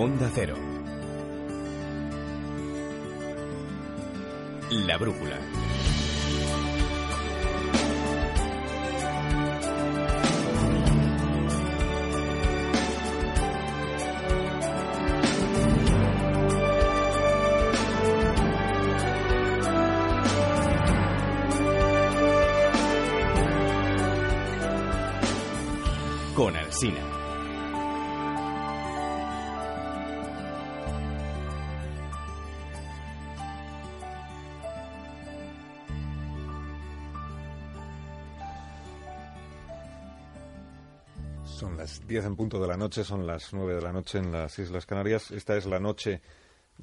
Onda Cero. La brújula. Con Alsina. Son las 10 en punto de la noche, son las 9 de la noche en las Islas Canarias. Esta es la noche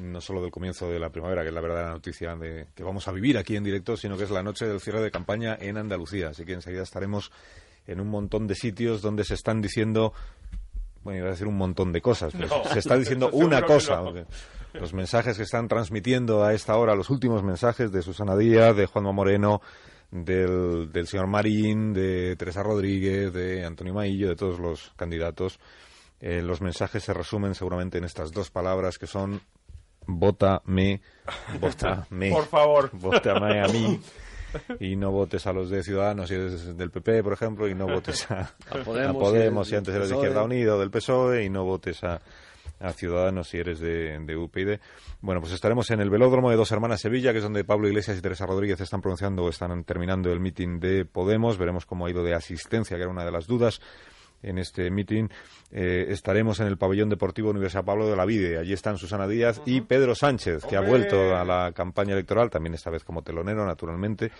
no solo del comienzo de la primavera, que es la verdadera noticia de que vamos a vivir aquí en directo, sino que es la noche del cierre de campaña en Andalucía. Así que enseguida estaremos en un montón de sitios donde se están diciendo, bueno, iba a decir un montón de cosas, pero No, se está diciendo una cosa. no. Los mensajes que están transmitiendo a esta hora, los últimos mensajes de Susana Díaz, de Juanma Moreno, del, del señor Marín, de Teresa Rodríguez, de Antonio Maillo, de todos los candidatos, eh, los mensajes se resumen seguramente en estas dos palabras que son vótame, vótame. Por favor. Vótame a mí y no votes a los de Ciudadanos si eres del PP, por ejemplo, y no votes a, A Podemos, a Podemos y si antes eras de PSOE. Izquierda Unida o del PSOE, y no votes a, a Ciudadanos si eres de, de UPyD. Bueno, pues estaremos en el velódromo de Dos Hermanas Sevilla, que es donde Pablo Iglesias y Teresa Rodríguez están pronunciando o están terminando el mitin de Podemos. Veremos cómo ha ido de asistencia, que era una de las dudas en este meeting. Eh, estaremos en el pabellón deportivo Universidad Pablo de la Vide. Allí están Susana Díaz y Pedro Sánchez, que ha vuelto a la campaña electoral, también esta vez como telonero, naturalmente,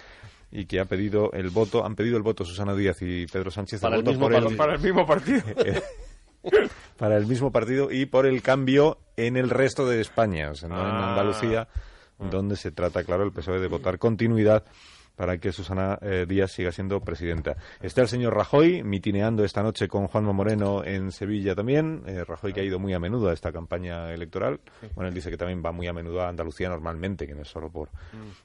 y que ha pedido el voto, han pedido el voto Susana Díaz y Pedro Sánchez Para el voto mismo por partido. Para el mismo partido. para el mismo partido y por el cambio en el resto de España, o sea, no en Ah. Andalucía, donde se trata, claro, el PSOE de votar continuidad para que Susana eh, Díaz siga siendo presidenta. Está el señor Rajoy mitineando esta noche con Juanma Moreno en Sevilla también. Eh, Rajoy que ha ido muy a menudo a esta campaña electoral. Bueno, él dice que también va muy a menudo a Andalucía normalmente, que no es solo por,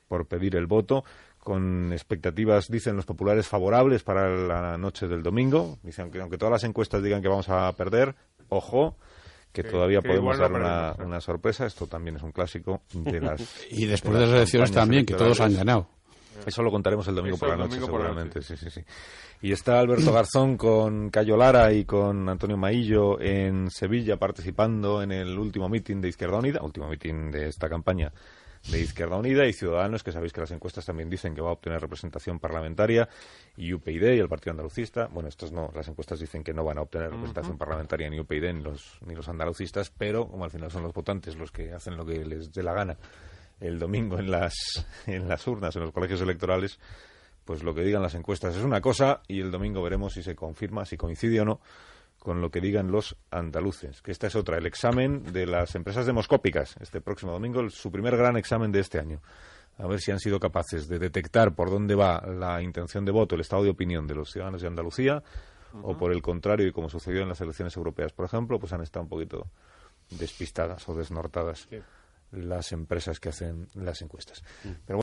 por pedir el voto con expectativas, dicen los populares, favorables para la noche del domingo. Dicen que aunque todas las encuestas digan que vamos a perder, ojo, que Que- todavía que podemos dar una, sorpresa. Esto también es un clásico de las... Y después de de las elecciones también, que todos han ganado. Eso lo contaremos el domingo Eso por la noche, seguramente. Sí, sí, sí. Y está Alberto Garzón con Cayo Lara y con Antonio Maillo en Sevilla participando en el último mitin de Izquierda Unida, último mitin de esta campaña de Izquierda Unida y Ciudadanos, que sabéis que las encuestas también dicen que va a obtener representación parlamentaria, y UPyD y el Partido Andalucista. Bueno, estos no, las encuestas dicen que no van a obtener representación parlamentaria ni UPyD ni los, ni los andalucistas, pero como al final son los votantes los que hacen lo que les dé la gana el domingo en las, en las urnas, en los colegios electorales, pues lo que digan las encuestas es una cosa y el domingo veremos si se confirma, si coincide o no con lo que digan los andaluces. Que esta es otra, el examen de las empresas demoscópicas. Este próximo domingo, su primer gran examen de este año. A ver si han sido capaces de detectar por dónde va la intención de voto, el estado de opinión de los ciudadanos de Andalucía, o por el contrario, y como sucedió en las elecciones europeas, por ejemplo, pues han estado un poquito despistadas o desnortadas las empresas que hacen las encuestas. Pero